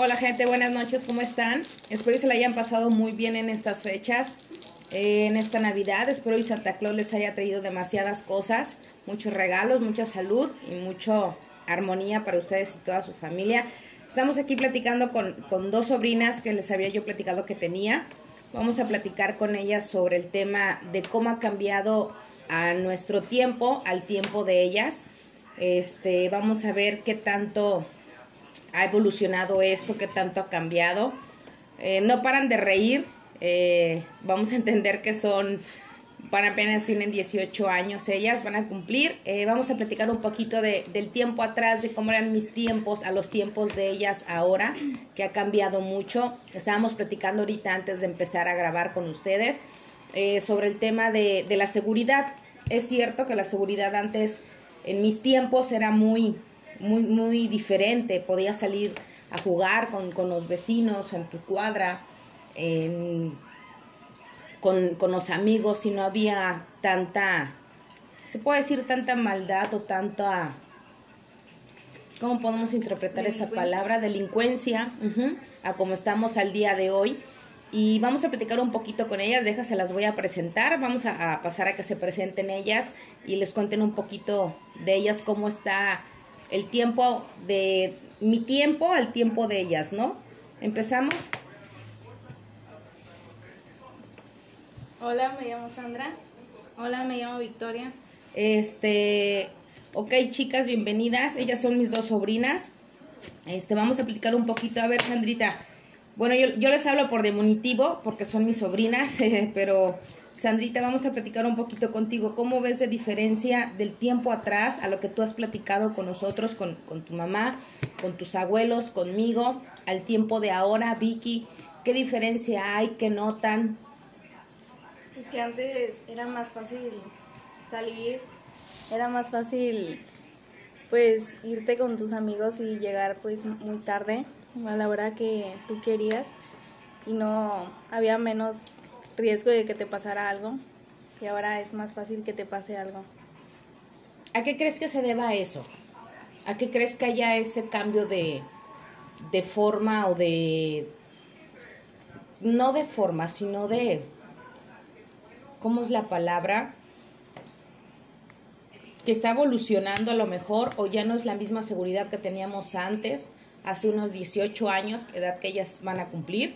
Hola gente, buenas noches, ¿cómo están? Espero que se la hayan pasado muy bien en estas fechas, eh, en esta Navidad. Espero que Santa Claus les haya traído demasiadas cosas, muchos regalos, mucha salud y mucha armonía para ustedes y toda su familia. Estamos aquí platicando con, con dos sobrinas que les había yo platicado que tenía. Vamos a platicar con ellas sobre el tema de cómo ha cambiado a nuestro tiempo, al tiempo de ellas. Este, vamos a ver qué tanto ha evolucionado esto, qué tanto ha cambiado. Eh, no paran de reír. Eh, vamos a entender que son, van apenas tienen 18 años ellas, van a cumplir. Eh, vamos a platicar un poquito de, del tiempo atrás, de cómo eran mis tiempos a los tiempos de ellas ahora, que ha cambiado mucho. Estábamos platicando ahorita antes de empezar a grabar con ustedes sobre el tema de, de la seguridad. Es cierto que la seguridad antes, en mis tiempos, era muy, muy, muy diferente. Podías salir a jugar con, con los vecinos en tu cuadra, en, con, con, los amigos, y no había tanta, se puede decir tanta maldad o tanta, ¿cómo podemos interpretar esa palabra? Delincuencia, uh -huh, a como estamos al día de hoy. Y vamos a platicar un poquito con ellas, déjase las voy a presentar, vamos a, a pasar a que se presenten ellas y les cuenten un poquito de ellas, cómo está el tiempo de mi tiempo al tiempo de ellas, ¿no? ¿Empezamos? Hola, me llamo Sandra. Hola, me llamo Victoria. Este, ok, chicas, bienvenidas. Ellas son mis dos sobrinas. Este, vamos a platicar un poquito. A ver, Sandrita. Bueno, yo, yo les hablo por demonitivo porque son mis sobrinas, eh, pero Sandrita, vamos a platicar un poquito contigo. ¿Cómo ves de diferencia del tiempo atrás a lo que tú has platicado con nosotros, con, con tu mamá, con tus abuelos, conmigo, al tiempo de ahora, Vicky? ¿Qué diferencia hay? ¿Qué notan? Es que antes era más fácil salir, era más fácil pues irte con tus amigos y llegar pues muy tarde a la hora que tú querías y no había menos riesgo de que te pasara algo y ahora es más fácil que te pase algo. ¿A qué crees que se deba eso? ¿A qué crees que haya ese cambio de, de forma o de... no de forma, sino de... ¿Cómo es la palabra? Que está evolucionando a lo mejor o ya no es la misma seguridad que teníamos antes, hace unos 18 años, edad que ellas van a cumplir,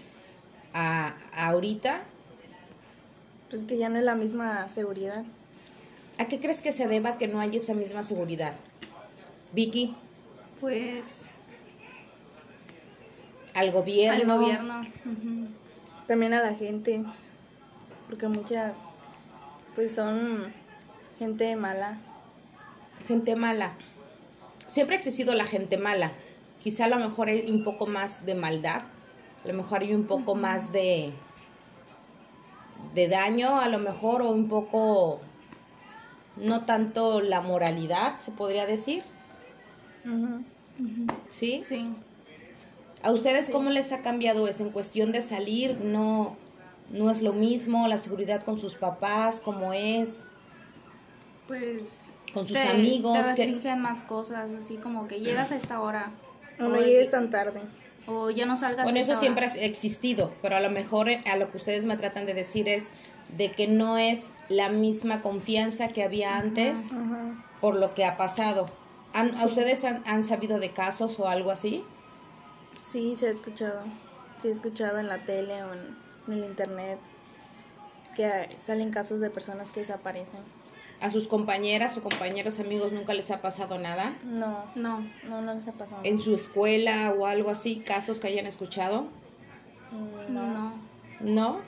a, a ahorita. Pues que ya no es la misma seguridad. ¿A qué crees que se deba que no haya esa misma seguridad? Vicky. Pues al gobierno. Al gobierno. Uh -huh. También a la gente. Porque muchas pues son gente mala. Gente mala. Siempre ha existido la gente mala. Quizá a lo mejor hay un poco más de maldad. A lo mejor hay un poco uh -huh. más de de daño, a lo mejor, o un poco no tanto la moralidad, se podría decir. Uh -huh. Uh -huh. ¿Sí? Sí. ¿A ustedes sí. cómo les ha cambiado eso? En cuestión de salir, no, no es lo mismo, la seguridad con sus papás, ¿cómo es? Pues... Con sus te, amigos. Te restringen que... más cosas, así como que llegas a esta hora. O no llegues tan tarde. O ya no salgas Bueno, eso siempre ha existido, pero a lo mejor eh, a lo que ustedes me tratan de decir es de que no es la misma confianza que había antes Uh -huh. por lo que ha pasado. ¿Han, Sí. ¿A ustedes han, han sabido de casos o algo así? Sí, se ha escuchado. Se ha escuchado en la tele o en, en el internet que salen casos de personas que desaparecen. ¿A sus compañeras o compañeros amigos nunca les ha pasado nada? No, No. no, no les ha pasado. ¿En su escuela o algo así? ¿Casos que hayan escuchado? Mm, No. No. ¿No?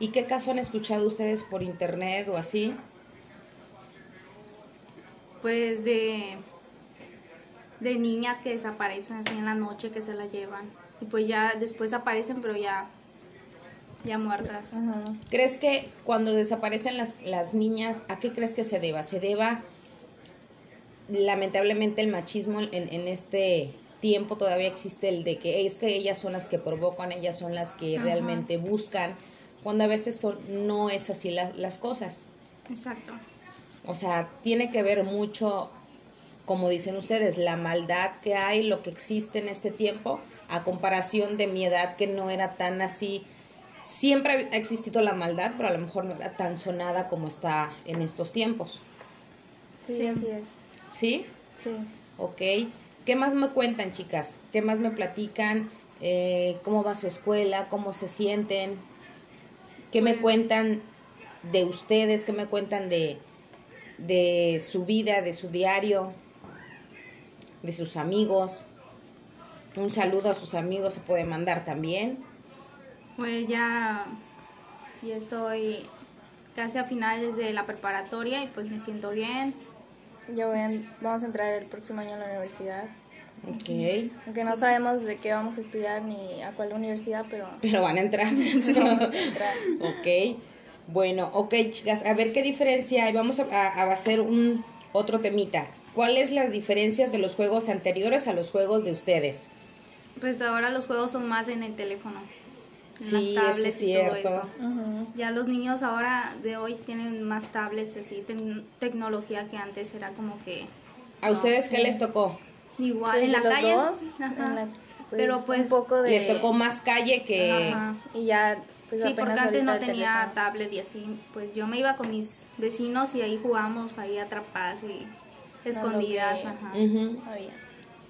¿Y qué caso han escuchado ustedes por internet o así? Pues de de niñas que desaparecen así en la noche que se la llevan y pues ya después aparecen pero ya ya muertas. Ajá. ¿Crees que cuando desaparecen las, las niñas, a qué crees que se deba? ¿Se deba lamentablemente el machismo en, en este tiempo todavía existe el de que es que ellas son las que provocan, ellas son las que Ajá. realmente buscan, cuando a veces son, no es así la- las cosas. Exacto. O sea, tiene que ver mucho como dicen ustedes, la maldad que hay, lo que existe en este tiempo, a comparación de mi edad que no era tan así. Siempre ha existido la maldad, pero a lo mejor no era tan sonada como está en estos tiempos. Sí, así es. ¿Sí? Sí. Ok. ¿Qué más me cuentan, chicas? ¿Qué más me platican? Eh, ¿Cómo va su escuela? ¿Cómo se sienten? ¿Qué me Pues- cuentan de ustedes? ¿Qué me cuentan de, de su vida, de su diario, de sus amigos? Un saludo a sus amigos se puede mandar también. Pues ya, ya estoy casi a finales de la preparatoria y pues me siento bien. Ya voy a- vamos a entrar el próximo año a la universidad. Ok. Aunque no sabemos de qué vamos a estudiar ni a cuál universidad, pero Pero van a entrar. vamos a entrar. Ok, bueno, ok chicas, a ver qué diferencia hay. Vamos a, a- a hacer un otro temita. ¿Cuáles las diferencias de los juegos anteriores a los juegos de ustedes? Pues ahora los juegos son más en el teléfono, en Sí, las eso es tablets y todo cierto. eso. Ujú. Ya los niños ahora de hoy tienen más tablets, así, tec- tecnología que antes era como que ¿A No, ustedes qué sí. les tocó? igual Pues en la los calle. dos, Ajá. en la- Pero pues- un poco de Les tocó más calle que... Ajá. y ya pues sí, porque antes no tenía teléfono. tablet y así, pues yo me iba con mis vecinos y ahí jugábamos ahí atrapadas y escondidas, que- ajá. Ujú. Había.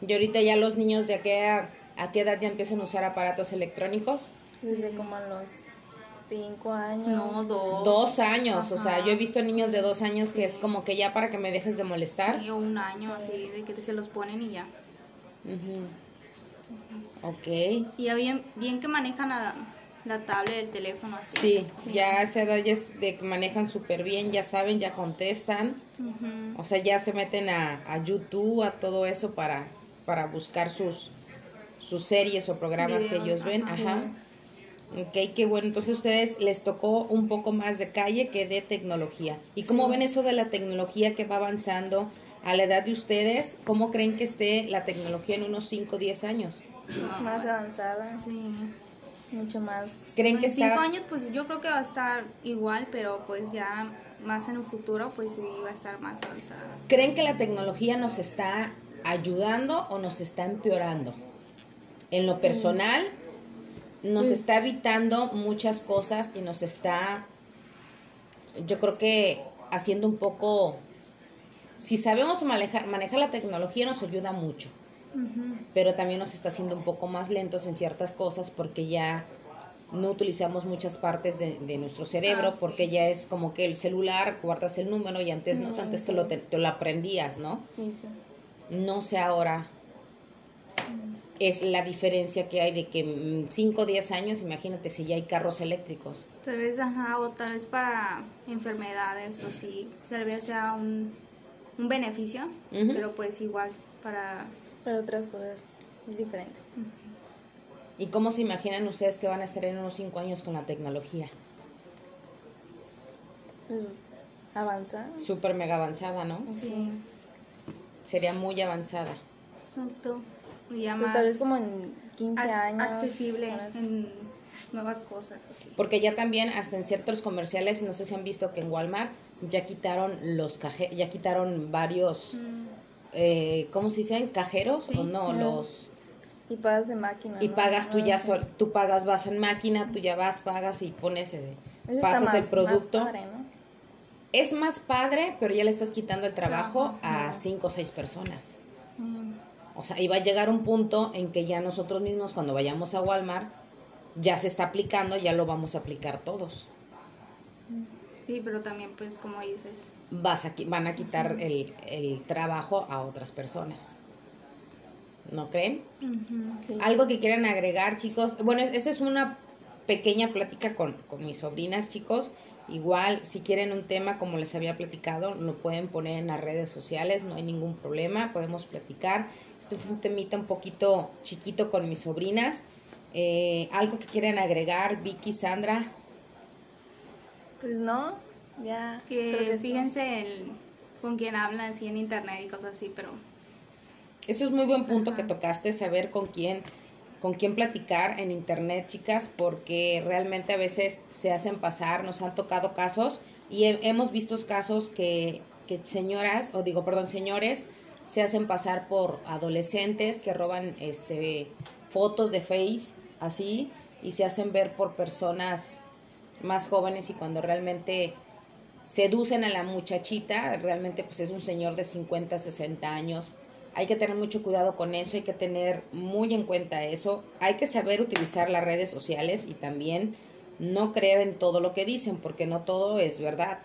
Y ahorita ya los niños de a qué, a qué edad ya empiezan a usar aparatos electrónicos? Desde como los cinco años. No, dos. Dos años, o sea, yo he visto niños de dos años que es como que ya para que me dejes de molestar. Sí, o un año así, de que se los ponen y ya. Ujú. Ok. Y ya bien, bien que manejan la, la tablet, el teléfono así. Sí, ya a esa edad ya es de que manejan súper bien, ya saben, ya contestan. Ujú. O sea, ya se meten a, a YouTube, a todo eso para, para buscar sus, sus series o programas que ellos ven. ajá. Ajá. Ok, qué bueno. Entonces ustedes les tocó un poco más de calle que de tecnología. ¿Y cómo Sí. ven eso de la tecnología que va avanzando a la edad de ustedes? ¿Cómo creen que esté la tecnología en unos 5 o 10 años? Más avanzada, Sí. mucho más. ¿Creen que en cinco está... años, pues yo creo que va a estar igual, pero pues ya más en un futuro, pues sí va a estar más avanzada. ¿Creen que la tecnología nos está ayudando o nos está empeorando? En lo personal, nos Pues- está evitando muchas cosas y nos está, yo creo que haciendo un poco, si sabemos manejar, manejar la tecnología nos ayuda mucho, pero también nos está haciendo un poco más lentos en ciertas cosas porque ya no utilizamos muchas partes de, de nuestro cerebro Ah, sí. porque ya es como que el celular, guardas el número y antes no, Mm, antes te lo, te, te lo aprendías, ¿no? Sí. No sé ahora. Es la diferencia que hay de que 5 o 10 años, imagínate si ya hay carros eléctricos. Tal vez, ajá, o tal vez para enfermedades o así, tal vez sea un, un beneficio, pero pues igual para... Pero otras cosas es diferente. ¿Y cómo se imaginan ustedes que van a estar en unos 5 años con la tecnología? Mm, Avanza. Súper mega avanzada, ¿no? Sí, Sería muy avanzada. exacto. Ya Pues más tal vez como en 15 ac- años. accesible sí. en nuevas cosas, así. Porque ya también, hasta en ciertos comerciales, no sé si han visto que en Walmart ya quitaron los caje ya quitaron varios, Mm, eh, ¿cómo se dicen? ¿Cajeros? Sí. o no? Los... Y pagas de máquina. Y ¿no? pagas tú No ya sol, tú pagas, vas en máquina, tú ya vas, pagas y pones, eh, pasas más- el más producto. padre, ¿no? Es más padre, pero ya le estás quitando el trabajo Trabajo, a cinco o seis personas. sí. O sea, va a llegar un punto en que ya nosotros mismos cuando vayamos a Walmart, ya se está aplicando, ya lo vamos a aplicar todos. Sí, pero también pues como dices, Vas a, van a quitar el, el trabajo a otras personas. ¿No creen? Sí. Algo que quieran agregar, chicos. Bueno, es- esta es una pequeña plática con, con mis sobrinas, chicos. Igual, si quieren un tema, como les había platicado, lo pueden poner en las redes sociales, no hay ningún problema, podemos platicar. Este fue un temita un poquito chiquito con mis sobrinas. Eh, algo que quieran agregar, Vicky, Sandra. Pues no, ya. que fíjense el, con quién hablan así en internet y cosas así, pero Eso es muy buen punto que tocaste, saber con quién, con quién platicar en internet, chicas, porque realmente a veces se hacen pasar, nos han tocado casos y he- hemos visto casos que, que señoras, o digo, perdón, señores, se hacen pasar por adolescentes que roban este fotos de Face así y se hacen ver por personas más jóvenes y cuando realmente seducen a la muchachita, realmente pues es un señor de 50, 60 años. Hay que tener mucho cuidado con eso, hay que tener muy en cuenta eso. Hay que saber utilizar las redes sociales y también no creer en todo lo que dicen, porque no todo es verdad.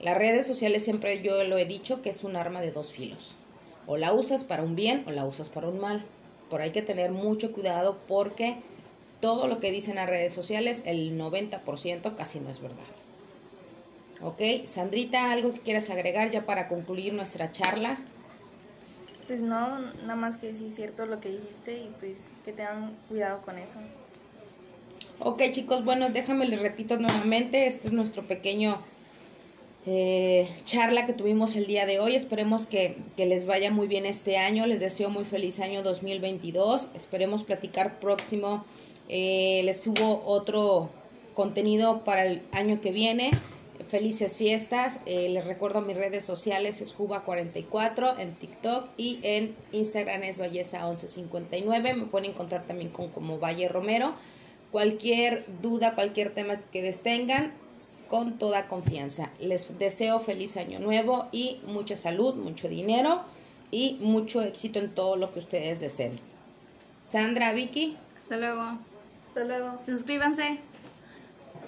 Las redes sociales siempre yo lo he dicho que es un arma de dos filos. O la usas para un bien o la usas para un mal. Por hay que tener mucho cuidado porque todo lo que dicen las redes sociales, el 90% casi no es verdad. Ok, Sandrita, ¿algo que quieras agregar ya para concluir nuestra charla? Pues no, nada más que sí es cierto lo que dijiste y pues que tengan cuidado con eso. Ok chicos, bueno, déjame les repito nuevamente, este es nuestro pequeño eh, charla que tuvimos el día de hoy. Esperemos que, que, les vaya muy bien este año. Les deseo muy feliz año 2022. Esperemos platicar próximo. Eh, les subo otro contenido para el año que viene. Felices fiestas. Eh, les recuerdo mis redes sociales es Juba44 en TikTok y en Instagram es Ballesa1159. Me pueden encontrar también con como Valle Romero. Cualquier duda, cualquier tema que les tengan, con toda confianza. Les deseo feliz año nuevo y mucha salud, mucho dinero y mucho éxito en todo lo que ustedes deseen. Sandra, Vicky. Hasta luego. Hasta luego. Suscríbanse.